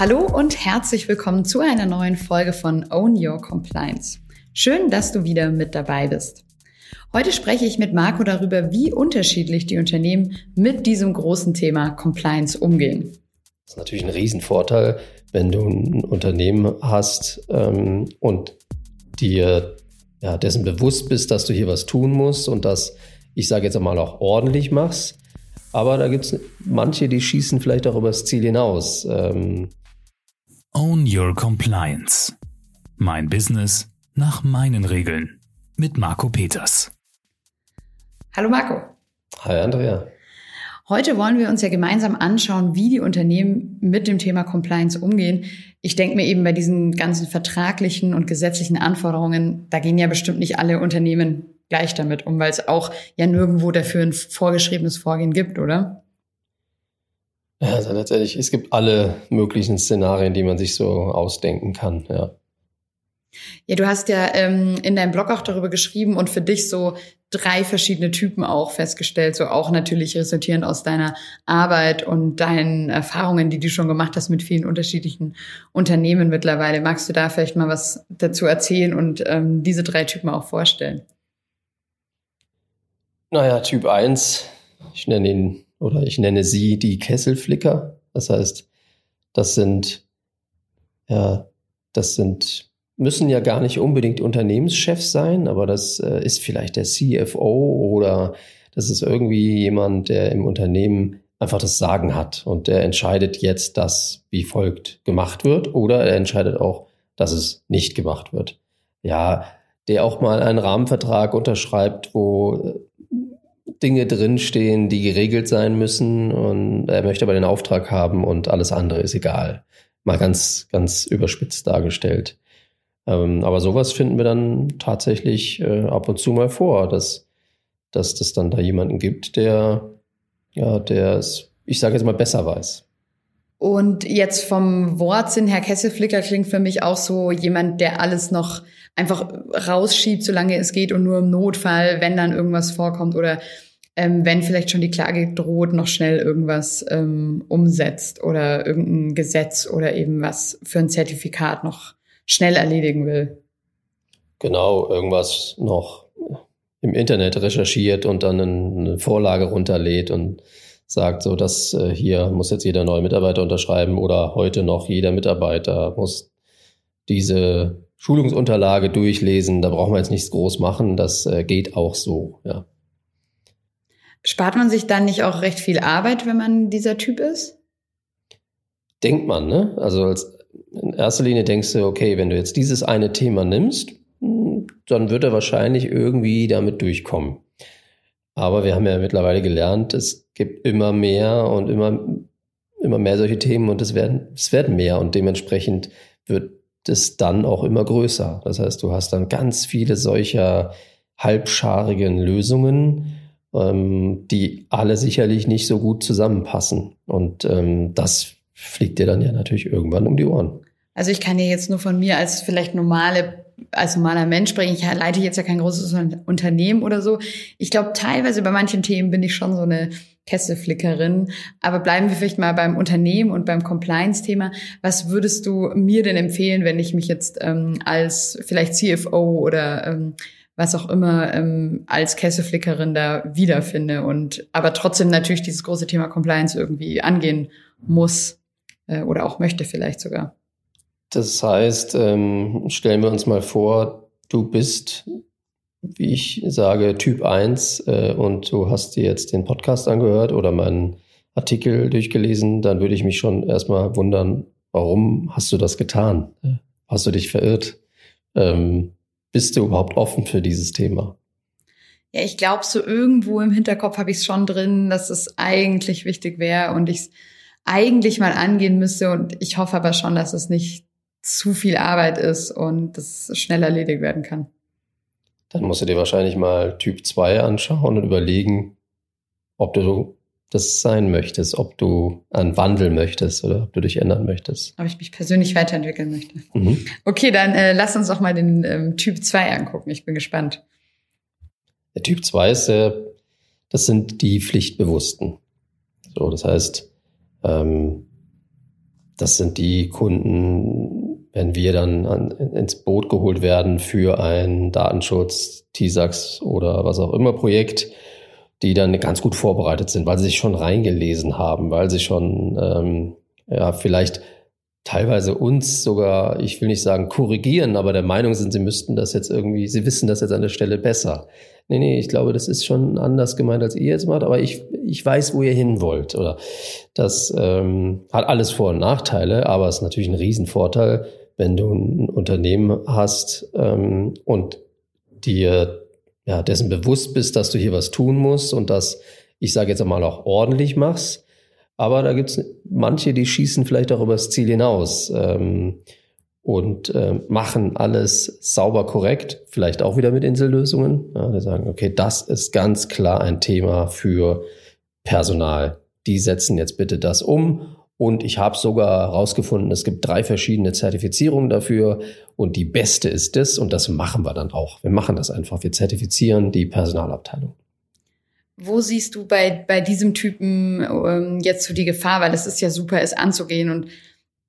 Hallo und herzlich willkommen zu einer neuen Folge von Own Your Compliance. Schön, dass du wieder mit dabei bist. Heute spreche ich mit Marco darüber, wie unterschiedlich die Unternehmen mit diesem großen Thema Compliance umgehen. Das ist natürlich ein Riesenvorteil, wenn du ein Unternehmen hast ähm, und dir ja, dessen bewusst bist, dass du hier was tun musst und das, ich sage jetzt einmal, auch ordentlich machst. Aber da gibt es manche, die schießen vielleicht auch übers Ziel hinaus. Ähm Own Your Compliance. Mein Business nach meinen Regeln. Mit Marco Peters. Hallo Marco. Hi Andrea. Heute wollen wir uns ja gemeinsam anschauen, wie die Unternehmen mit dem Thema Compliance umgehen. Ich denke mir eben bei diesen ganzen vertraglichen und gesetzlichen Anforderungen, da gehen ja bestimmt nicht alle Unternehmen gleich damit um, weil es auch ja nirgendwo dafür ein vorgeschriebenes Vorgehen gibt, oder? Ja, also letztendlich, es gibt alle möglichen Szenarien, die man sich so ausdenken kann, ja. Ja, du hast ja ähm, in deinem Blog auch darüber geschrieben und für dich so drei verschiedene Typen auch festgestellt, so auch natürlich resultierend aus deiner Arbeit und deinen Erfahrungen, die du schon gemacht hast mit vielen unterschiedlichen Unternehmen mittlerweile. Magst du da vielleicht mal was dazu erzählen und ähm, diese drei Typen auch vorstellen? Naja, Typ 1, ich nenne ihn oder ich nenne sie die Kesselflicker. Das heißt, das sind, ja, das sind müssen ja gar nicht unbedingt Unternehmenschefs sein, aber das äh, ist vielleicht der CFO oder das ist irgendwie jemand, der im Unternehmen einfach das Sagen hat und der entscheidet jetzt, dass wie folgt gemacht wird oder er entscheidet auch, dass es nicht gemacht wird. Ja, der auch mal einen Rahmenvertrag unterschreibt, wo äh, Dinge drinstehen, die geregelt sein müssen und er möchte aber den Auftrag haben und alles andere ist egal. Mal ganz, ganz überspitzt dargestellt. Ähm, aber sowas finden wir dann tatsächlich äh, ab und zu mal vor, dass, dass das dann da jemanden gibt, der, ja, der es, ich sage jetzt mal, besser weiß. Und jetzt vom Wortsinn, Herr Kesselflicker klingt für mich auch so jemand, der alles noch einfach rausschiebt, solange es geht und nur im Notfall, wenn dann irgendwas vorkommt oder ähm, wenn vielleicht schon die Klage droht, noch schnell irgendwas ähm, umsetzt oder irgendein Gesetz oder eben was für ein Zertifikat noch schnell erledigen will. Genau, irgendwas noch im Internet recherchiert und dann eine Vorlage runterlädt und sagt so, dass äh, hier muss jetzt jeder neue Mitarbeiter unterschreiben oder heute noch jeder Mitarbeiter muss diese Schulungsunterlage durchlesen. Da brauchen wir jetzt nichts groß machen. Das äh, geht auch so, ja. Spart man sich dann nicht auch recht viel Arbeit, wenn man dieser Typ ist? Denkt man, ne? Also als in erster Linie denkst du, okay, wenn du jetzt dieses eine Thema nimmst, dann wird er wahrscheinlich irgendwie damit durchkommen. Aber wir haben ja mittlerweile gelernt, es gibt immer mehr und immer, immer mehr solche Themen und es werden, es werden mehr und dementsprechend wird es dann auch immer größer. Das heißt, du hast dann ganz viele solcher halbscharigen Lösungen, ähm, die alle sicherlich nicht so gut zusammenpassen. Und ähm, das fliegt dir dann ja natürlich irgendwann um die Ohren. Also ich kann ja jetzt nur von mir als vielleicht normale, als normaler Mensch sprechen. Ich leite jetzt ja kein großes Unternehmen oder so. Ich glaube, teilweise bei manchen Themen bin ich schon so eine Kesselflickerin. Aber bleiben wir vielleicht mal beim Unternehmen und beim Compliance-Thema. Was würdest du mir denn empfehlen, wenn ich mich jetzt ähm, als vielleicht CFO oder ähm, was auch immer ähm, als Kesselflickerin da wiederfinde und aber trotzdem natürlich dieses große Thema Compliance irgendwie angehen muss? äh, oder auch möchte vielleicht sogar. Das heißt, ähm, stellen wir uns mal vor, du bist, wie ich sage, Typ 1 äh, und du hast dir jetzt den Podcast angehört oder meinen Artikel durchgelesen, dann würde ich mich schon erstmal wundern, warum hast du das getan? Hast du dich verirrt? Ähm, bist du überhaupt offen für dieses Thema? Ja, ich glaube, so irgendwo im Hinterkopf habe ich es schon drin, dass es eigentlich wichtig wäre und ich eigentlich mal angehen müsste. Und ich hoffe aber schon, dass es nicht zu viel Arbeit ist und das schnell erledigt werden kann. Dann musst du dir wahrscheinlich mal Typ 2 anschauen und überlegen, ob du das sein möchtest, ob du einen Wandel möchtest oder ob du dich ändern möchtest. Ob ich mich persönlich weiterentwickeln möchte. Mhm. Okay, dann äh, lass uns doch mal den ähm, Typ 2 angucken. Ich bin gespannt. Der Typ 2 ist, äh, das sind die Pflichtbewussten. So, das heißt, ähm, das sind die Kunden, wenn wir dann an, ins Boot geholt werden für ein Datenschutz, TISAX oder was auch immer Projekt, die dann ganz gut vorbereitet sind, weil sie sich schon reingelesen haben, weil sie schon ähm, ja vielleicht teilweise uns sogar, ich will nicht sagen korrigieren, aber der Meinung sind, sie müssten das jetzt irgendwie, sie wissen das jetzt an der Stelle besser. Nee, nee, ich glaube, das ist schon anders gemeint, als ihr jetzt macht, aber ich, ich weiß, wo ihr hin wollt. Oder das ähm, hat alles Vor- und Nachteile, aber es ist natürlich ein Riesenvorteil, wenn du ein Unternehmen hast ähm, und dir ja, dessen bewusst bist, dass du hier was tun musst und das, ich sage jetzt einmal, auch ordentlich machst aber da gibt es manche, die schießen vielleicht auch übers Ziel hinaus ähm, und äh, machen alles sauber korrekt, vielleicht auch wieder mit Insellösungen. Ja, die sagen, okay, das ist ganz klar ein Thema für Personal. Die setzen jetzt bitte das um. Und ich habe sogar herausgefunden, es gibt drei verschiedene Zertifizierungen dafür. Und die beste ist das. Und das machen wir dann auch. Wir machen das einfach. Wir zertifizieren die Personalabteilung. Wo siehst du bei, bei diesem Typen ähm, jetzt so die Gefahr? Weil es ist ja super, es anzugehen. Und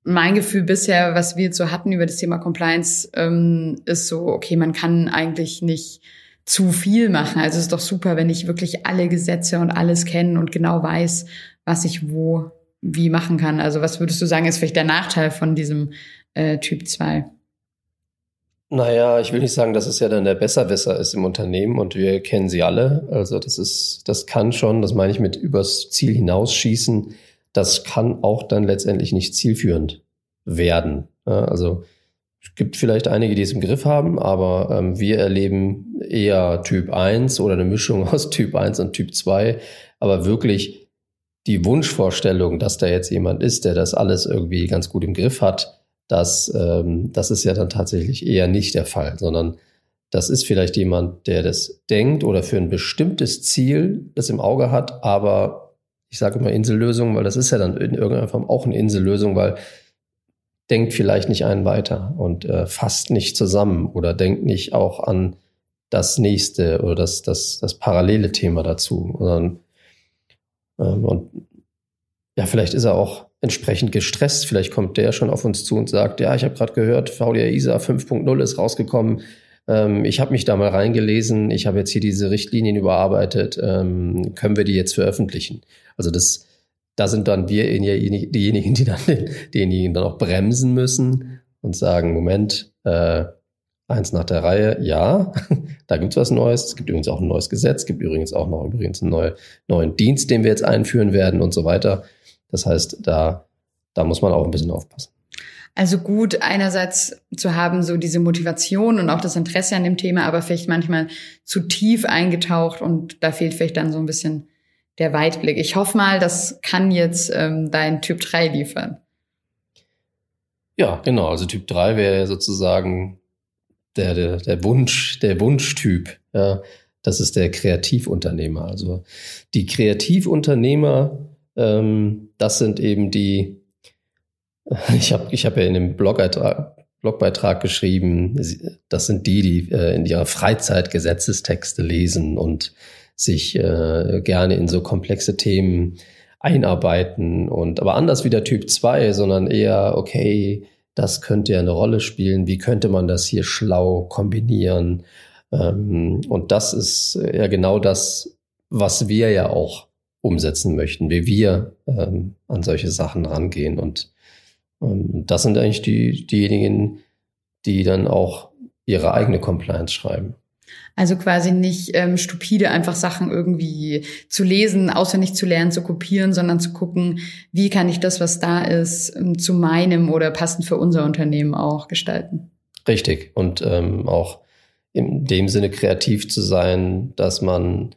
mein Gefühl bisher, was wir jetzt so hatten über das Thema Compliance, ähm, ist so, okay, man kann eigentlich nicht zu viel machen. Also es ist doch super, wenn ich wirklich alle Gesetze und alles kenne und genau weiß, was ich wo wie machen kann. Also was würdest du sagen, ist vielleicht der Nachteil von diesem äh, Typ 2? Naja, ich will nicht sagen, dass es ja dann der Besserwisser ist im Unternehmen und wir kennen sie alle. Also das ist, das kann schon, das meine ich mit übers Ziel hinausschießen, das kann auch dann letztendlich nicht zielführend werden. also es gibt vielleicht einige, die es im Griff haben, aber ähm, wir erleben eher Typ 1 oder eine Mischung aus Typ 1 und Typ 2. Aber wirklich die Wunschvorstellung, dass da jetzt jemand ist, der das alles irgendwie ganz gut im Griff hat, das, ähm, das ist ja dann tatsächlich eher nicht der Fall, sondern das ist vielleicht jemand, der das denkt oder für ein bestimmtes Ziel das im Auge hat, aber ich sage immer Insellösung, weil das ist ja dann in irgendeiner Form auch eine Insellösung, weil denkt vielleicht nicht einen weiter und äh, fasst nicht zusammen oder denkt nicht auch an das nächste oder das, das, das parallele Thema dazu, sondern und ja, vielleicht ist er auch entsprechend gestresst. Vielleicht kommt der schon auf uns zu und sagt, ja, ich habe gerade gehört, VDA ISA 5.0 ist rausgekommen. Ähm, ich habe mich da mal reingelesen. Ich habe jetzt hier diese Richtlinien überarbeitet. Ähm, können wir die jetzt veröffentlichen? Also das, da sind dann wir diejenigen, die dann denjenigen dann auch bremsen müssen und sagen, Moment, äh, eins nach der Reihe, ja, da gibt's was Neues. Es gibt übrigens auch ein neues Gesetz, es gibt übrigens auch noch übrigens einen neue, neuen Dienst, den wir jetzt einführen werden und so weiter. Das heißt, da, da muss man auch ein bisschen aufpassen. Also gut, einerseits zu haben, so diese Motivation und auch das Interesse an dem Thema, aber vielleicht manchmal zu tief eingetaucht und da fehlt vielleicht dann so ein bisschen der Weitblick. Ich hoffe mal, das kann jetzt ähm, dein Typ 3 liefern. Ja, genau. Also Typ 3 wäre sozusagen der, der, der Wunsch, der Wunschtyp. Ja, das ist der Kreativunternehmer. Also die Kreativunternehmer ähm, das sind eben die, ich habe ich hab ja in dem Blogbeitrag, Blogbeitrag geschrieben, das sind die, die äh, in ihrer Freizeit Gesetzestexte lesen und sich äh, gerne in so komplexe Themen einarbeiten und aber anders wie der Typ 2, sondern eher, okay, das könnte ja eine Rolle spielen, wie könnte man das hier schlau kombinieren? Ähm, und das ist ja genau das, was wir ja auch umsetzen möchten, wie wir ähm, an solche Sachen rangehen. Und ähm, das sind eigentlich die, diejenigen, die dann auch ihre eigene Compliance schreiben. Also quasi nicht ähm, stupide einfach Sachen irgendwie zu lesen, auswendig zu lernen, zu kopieren, sondern zu gucken, wie kann ich das, was da ist, ähm, zu meinem oder passend für unser Unternehmen auch gestalten. Richtig. Und ähm, auch in dem Sinne kreativ zu sein, dass man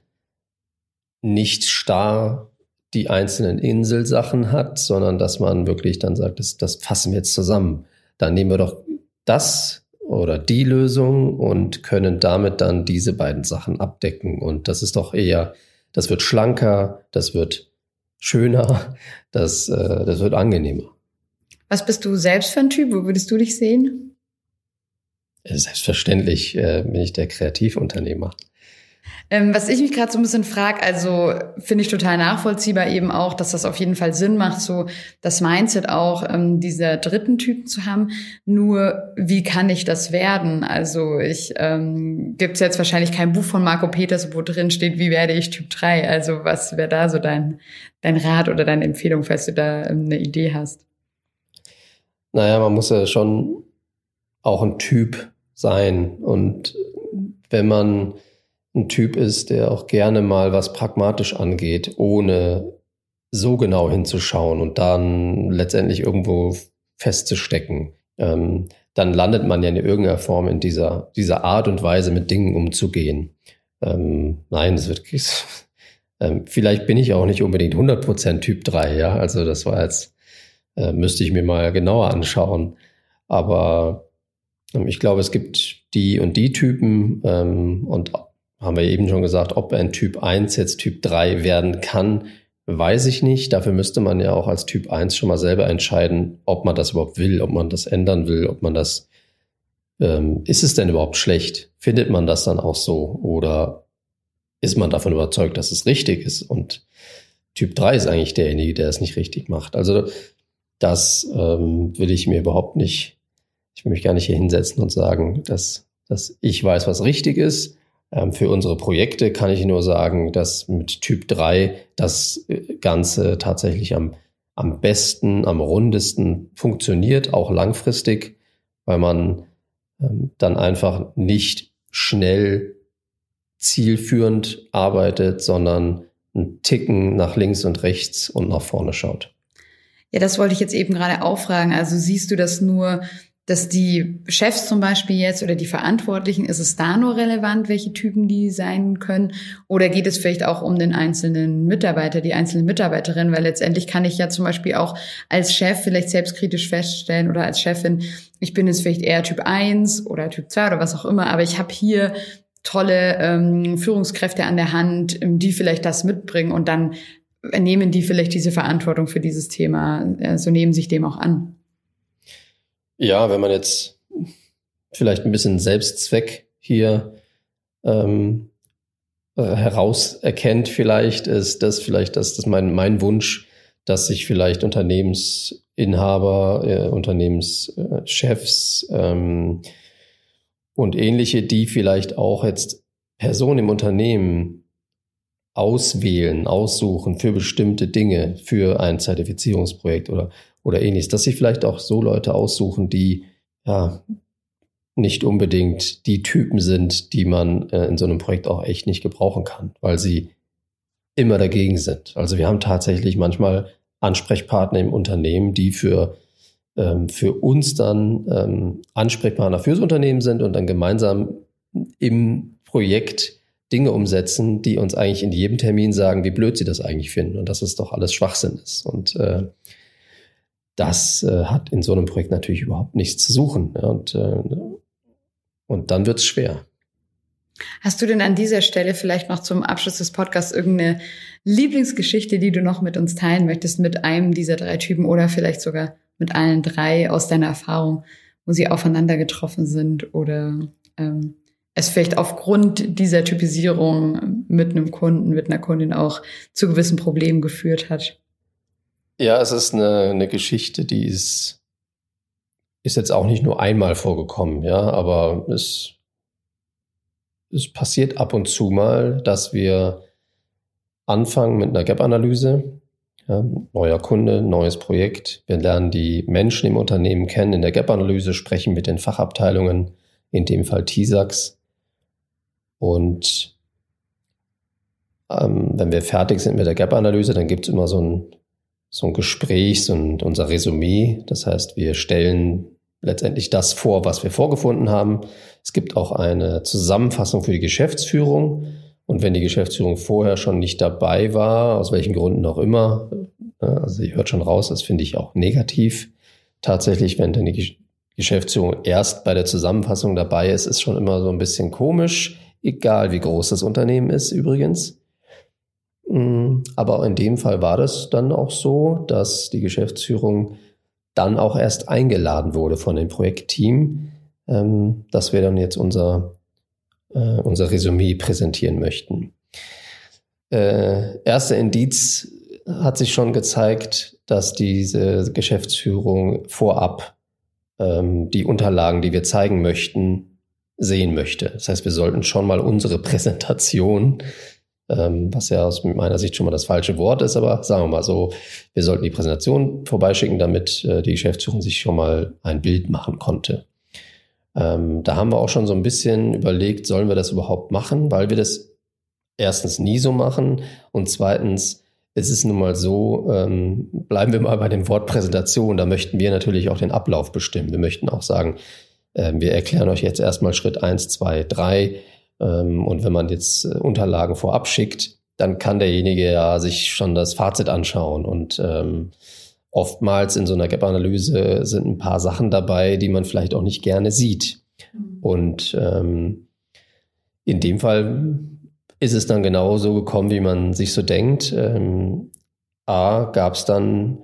nicht starr die einzelnen Inselsachen hat, sondern dass man wirklich dann sagt, das, das fassen wir jetzt zusammen. Dann nehmen wir doch das oder die Lösung und können damit dann diese beiden Sachen abdecken. Und das ist doch eher, das wird schlanker, das wird schöner, das, äh, das wird angenehmer. Was bist du selbst für ein Typ? Wo würdest du dich sehen? Selbstverständlich äh, bin ich der Kreativunternehmer. Ähm, was ich mich gerade so ein bisschen frage, also finde ich total nachvollziehbar eben auch, dass das auf jeden Fall Sinn macht, so das Mindset auch ähm, dieser dritten Typen zu haben. Nur wie kann ich das werden? Also ich ähm, gibt es jetzt wahrscheinlich kein Buch von Marco Peters, wo drin steht, wie werde ich Typ 3? Also was wäre da so dein, dein Rat oder deine Empfehlung, falls du da ähm, eine Idee hast? Naja, man muss ja schon auch ein Typ sein. Und wenn man ein Typ ist, der auch gerne mal was pragmatisch angeht, ohne so genau hinzuschauen und dann letztendlich irgendwo festzustecken, ähm, dann landet man ja in irgendeiner Form in dieser, dieser Art und Weise, mit Dingen umzugehen. Ähm, nein, es wird, ähm, vielleicht bin ich auch nicht unbedingt 100% Typ 3, ja, also das war jetzt, äh, müsste ich mir mal genauer anschauen. Aber ähm, ich glaube, es gibt die und die Typen ähm, und haben wir eben schon gesagt, ob ein Typ 1 jetzt Typ 3 werden kann, weiß ich nicht. Dafür müsste man ja auch als Typ 1 schon mal selber entscheiden, ob man das überhaupt will, ob man das ändern will, ob man das, ähm, ist es denn überhaupt schlecht? Findet man das dann auch so? Oder ist man davon überzeugt, dass es richtig ist? Und Typ 3 ist eigentlich derjenige, der es nicht richtig macht. Also das ähm, will ich mir überhaupt nicht, ich will mich gar nicht hier hinsetzen und sagen, dass, dass ich weiß, was richtig ist für unsere Projekte kann ich nur sagen, dass mit Typ 3 das äh, Ganze tatsächlich am, am besten, am rundesten funktioniert, auch langfristig, weil man ähm, dann einfach nicht schnell zielführend arbeitet, sondern einen Ticken nach links und rechts und nach vorne schaut. Ja, das wollte ich jetzt eben gerade auffragen. Also siehst du das nur dass die Chefs zum Beispiel jetzt oder die Verantwortlichen, ist es da nur relevant, welche Typen die sein können? Oder geht es vielleicht auch um den einzelnen Mitarbeiter, die einzelne Mitarbeiterin? Weil letztendlich kann ich ja zum Beispiel auch als Chef vielleicht selbstkritisch feststellen oder als Chefin, ich bin jetzt vielleicht eher Typ 1 oder Typ 2 oder was auch immer, aber ich habe hier tolle ähm, Führungskräfte an der Hand, die vielleicht das mitbringen und dann nehmen die vielleicht diese Verantwortung für dieses Thema, äh, so nehmen sich dem auch an. Ja, wenn man jetzt vielleicht ein bisschen Selbstzweck hier ähm, äh, herauserkennt, vielleicht ist das vielleicht das, das mein, mein Wunsch, dass sich vielleicht Unternehmensinhaber, äh, Unternehmenschefs ähm, und ähnliche, die vielleicht auch jetzt Personen im Unternehmen auswählen, aussuchen für bestimmte Dinge, für ein Zertifizierungsprojekt oder oder ähnliches, dass sich vielleicht auch so Leute aussuchen, die ja nicht unbedingt die Typen sind, die man äh, in so einem Projekt auch echt nicht gebrauchen kann, weil sie immer dagegen sind. Also wir haben tatsächlich manchmal Ansprechpartner im Unternehmen, die für, ähm, für uns dann ähm, Ansprechpartner fürs Unternehmen sind und dann gemeinsam im Projekt Dinge umsetzen, die uns eigentlich in jedem Termin sagen, wie blöd sie das eigentlich finden und dass es doch alles Schwachsinn ist. Und äh, das äh, hat in so einem Projekt natürlich überhaupt nichts zu suchen. Ja, und, äh, und dann wird's schwer. Hast du denn an dieser Stelle vielleicht noch zum Abschluss des Podcasts irgendeine Lieblingsgeschichte, die du noch mit uns teilen möchtest, mit einem dieser drei Typen oder vielleicht sogar mit allen drei aus deiner Erfahrung, wo sie aufeinander getroffen sind oder ähm, es vielleicht aufgrund dieser Typisierung mit einem Kunden, mit einer Kundin auch zu gewissen Problemen geführt hat? Ja, es ist eine, eine Geschichte, die ist, ist jetzt auch nicht nur einmal vorgekommen, ja, aber es, es passiert ab und zu mal, dass wir anfangen mit einer Gap-Analyse. Ja, neuer Kunde, neues Projekt. Wir lernen die Menschen im Unternehmen kennen. In der Gap-Analyse sprechen mit den Fachabteilungen, in dem Fall TISAX. Und ähm, wenn wir fertig sind mit der Gap-Analyse, dann gibt es immer so ein so ein Gespräch und unser Resümee. Das heißt, wir stellen letztendlich das vor, was wir vorgefunden haben. Es gibt auch eine Zusammenfassung für die Geschäftsführung. Und wenn die Geschäftsführung vorher schon nicht dabei war, aus welchen Gründen auch immer, äh, also ihr hört schon raus, das finde ich auch negativ. Tatsächlich, wenn dann die Geschäftsführung erst bei der Zusammenfassung dabei ist, ist schon immer so ein bisschen komisch, egal wie groß das Unternehmen ist übrigens. Mm, aber in dem Fall war das dann auch so, dass die Geschäftsführung dann auch erst eingeladen wurde von dem Projektteam, ähm, dass wir dann jetzt unser äh, unser Resümee präsentieren möchten. Äh, erster Indiz hat sich schon gezeigt, dass diese Geschäftsführung vorab ähm, die Unterlagen, die wir zeigen möchten, sehen möchte. Das heißt, wir sollten schon mal unsere Präsentation, ähm, was ja aus meiner Sicht schon mal das falsche Wort ist, aber sagen wir mal so, wir sollten die Präsentation vorbeischicken, damit äh, die Geschäftsführung sich schon mal ein Bild machen konnte. Ähm, da haben wir auch schon so ein bisschen überlegt, sollen wir das überhaupt machen, weil wir das erstens nie so machen und zweitens es ist nun mal so, ähm, bleiben wir mal bei dem Wort Präsentation, da möchten wir natürlich auch den Ablauf bestimmen. Wir möchten auch sagen, wir erklären euch jetzt erstmal Schritt eins, zwei, drei ähm, und wenn man jetzt äh, Unterlagen vorab schickt, dann kann derjenige ja sich schon das Fazit anschauen und ähm, oftmals in so einer Gap-Analyse sind ein paar Sachen dabei, die man vielleicht auch nicht gerne sieht. Mhm. Und ähm, in dem Fall ist es dann genau so gekommen, wie man sich so denkt. Ähm, A, gab es dann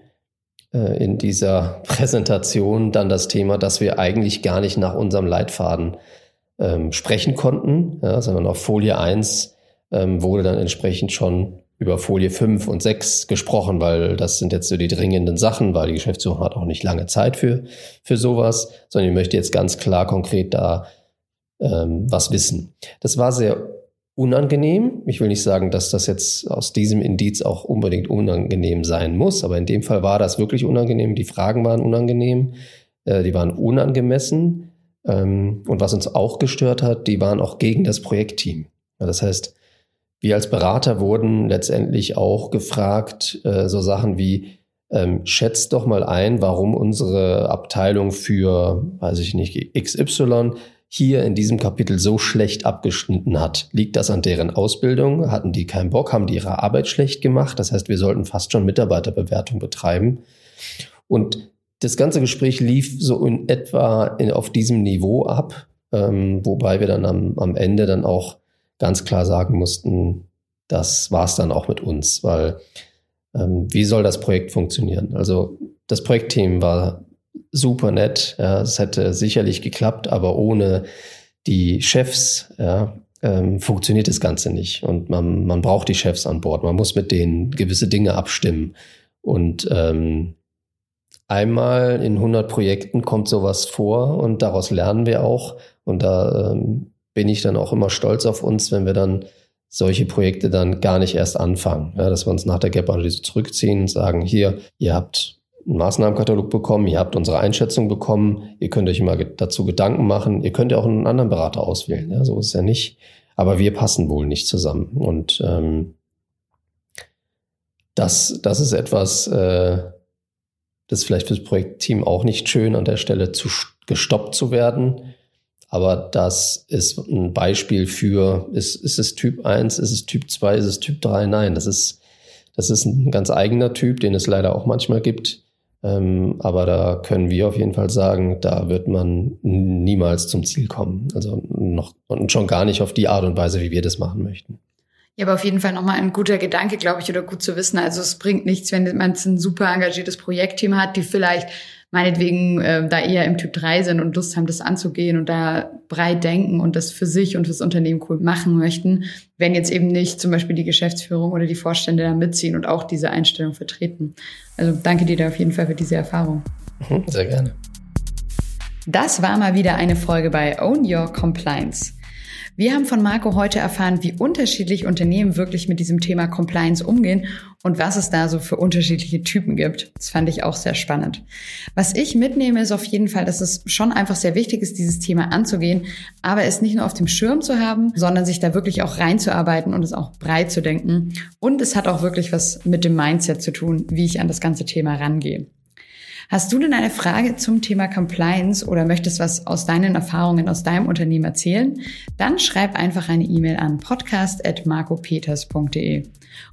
äh, in dieser Präsentation dann das Thema, dass wir eigentlich gar nicht nach unserem Leitfaden ähm, sprechen konnten, ja, sondern auf Folie 1 ähm, wurde dann entsprechend schon über Folie 5 und 6 gesprochen, weil das sind jetzt so die dringenden Sachen, weil die Geschäftsführung hat auch nicht lange Zeit für, für sowas, sondern ich möchte jetzt ganz klar konkret da ähm, was wissen. Das war sehr unangenehm. Ich will nicht sagen, dass das jetzt aus diesem Indiz auch unbedingt unangenehm sein muss, aber in dem Fall war das wirklich unangenehm. Die Fragen waren unangenehm, äh, die waren unangemessen. Ähm, und was uns auch gestört hat, die waren auch gegen das Projektteam. Das heißt, wir als Berater wurden letztendlich auch gefragt, äh, so Sachen wie, ähm, schätzt doch mal ein, warum unsere Abteilung für, weiß ich nicht, XY hier in diesem Kapitel so schlecht abgeschnitten hat. Liegt das an deren Ausbildung? Hatten die keinen Bock? Haben die ihre Arbeit schlecht gemacht? Das heißt, wir sollten fast schon Mitarbeiterbewertung betreiben. Und das ganze Gespräch lief so in etwa in, auf diesem Niveau ab, ähm, wobei wir dann am, am Ende dann auch ganz klar sagen mussten, das war's dann auch mit uns, weil ähm, wie soll das Projekt funktionieren? Also das Projektteam war super nett. Ja, es hätte sicherlich geklappt, aber ohne die Chefs ja, ähm, funktioniert das Ganze nicht. Und man, man braucht die Chefs an Bord. Man muss mit denen gewisse Dinge abstimmen. Und ähm, einmal in 100 Projekten kommt sowas vor und daraus lernen wir auch. Und da ähm, bin ich dann auch immer stolz auf uns, wenn wir dann solche Projekte dann gar nicht erst anfangen. Ja, dass wir uns nach der Gap-Analyse zurückziehen und sagen, hier, ihr habt einen Maßnahmenkatalog bekommen, ihr habt unsere Einschätzung bekommen, ihr könnt euch immer dazu Gedanken machen, ihr könnt ja auch einen anderen Berater auswählen, ja, so ist es ja nicht. Aber wir passen wohl nicht zusammen. Und ähm, das, das ist etwas, äh, das vielleicht fürs Projektteam auch nicht schön an der Stelle zu gestoppt zu werden. Aber das ist ein Beispiel für, ist, ist es Typ 1, ist es Typ 2, ist es Typ 3? Nein, das ist, das ist ein ganz eigener Typ, den es leider auch manchmal gibt. Ähm, aber da können wir auf jeden Fall sagen, da wird man niemals zum Ziel kommen. Also noch und schon gar nicht auf die Art und Weise, wie wir das machen möchten. Ja, aber auf jeden Fall nochmal ein guter Gedanke, glaube ich, oder gut zu wissen. Also es bringt nichts, wenn man ein super engagiertes Projektteam hat, die vielleicht meinetwegen äh, da eher im Typ 3 sind und Lust haben, das anzugehen und da breit denken und das für sich und fürs Unternehmen cool machen möchten, wenn jetzt eben nicht zum Beispiel die Geschäftsführung oder die Vorstände da mitziehen und auch diese Einstellung vertreten. Also danke dir da auf jeden Fall für diese Erfahrung. Mhm, sehr gerne. Das war mal wieder eine Folge bei Own Your Compliance. Wir haben von Marco heute erfahren, wie unterschiedlich Unternehmen wirklich mit diesem Thema Compliance umgehen und was es da so für unterschiedliche Typen gibt. Das fand ich auch sehr spannend. Was ich mitnehme, ist auf jeden Fall, dass es schon einfach sehr wichtig ist, dieses Thema anzugehen, aber es nicht nur auf dem Schirm zu haben, sondern sich da wirklich auch reinzuarbeiten und es auch breit zu denken. Und es hat auch wirklich was mit dem Mindset zu tun, wie ich an das ganze Thema rangehe. Hast du denn eine Frage zum Thema Compliance oder möchtest was aus deinen Erfahrungen aus deinem Unternehmen erzählen? Dann schreib einfach eine E-Mail an podcast.marcopeters.de.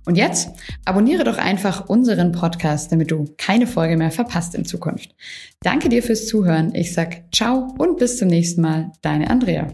Und jetzt abonniere doch einfach unseren Podcast, damit du keine Folge mehr verpasst in Zukunft. Danke dir fürs Zuhören. Ich sag ciao und bis zum nächsten Mal. Deine Andrea.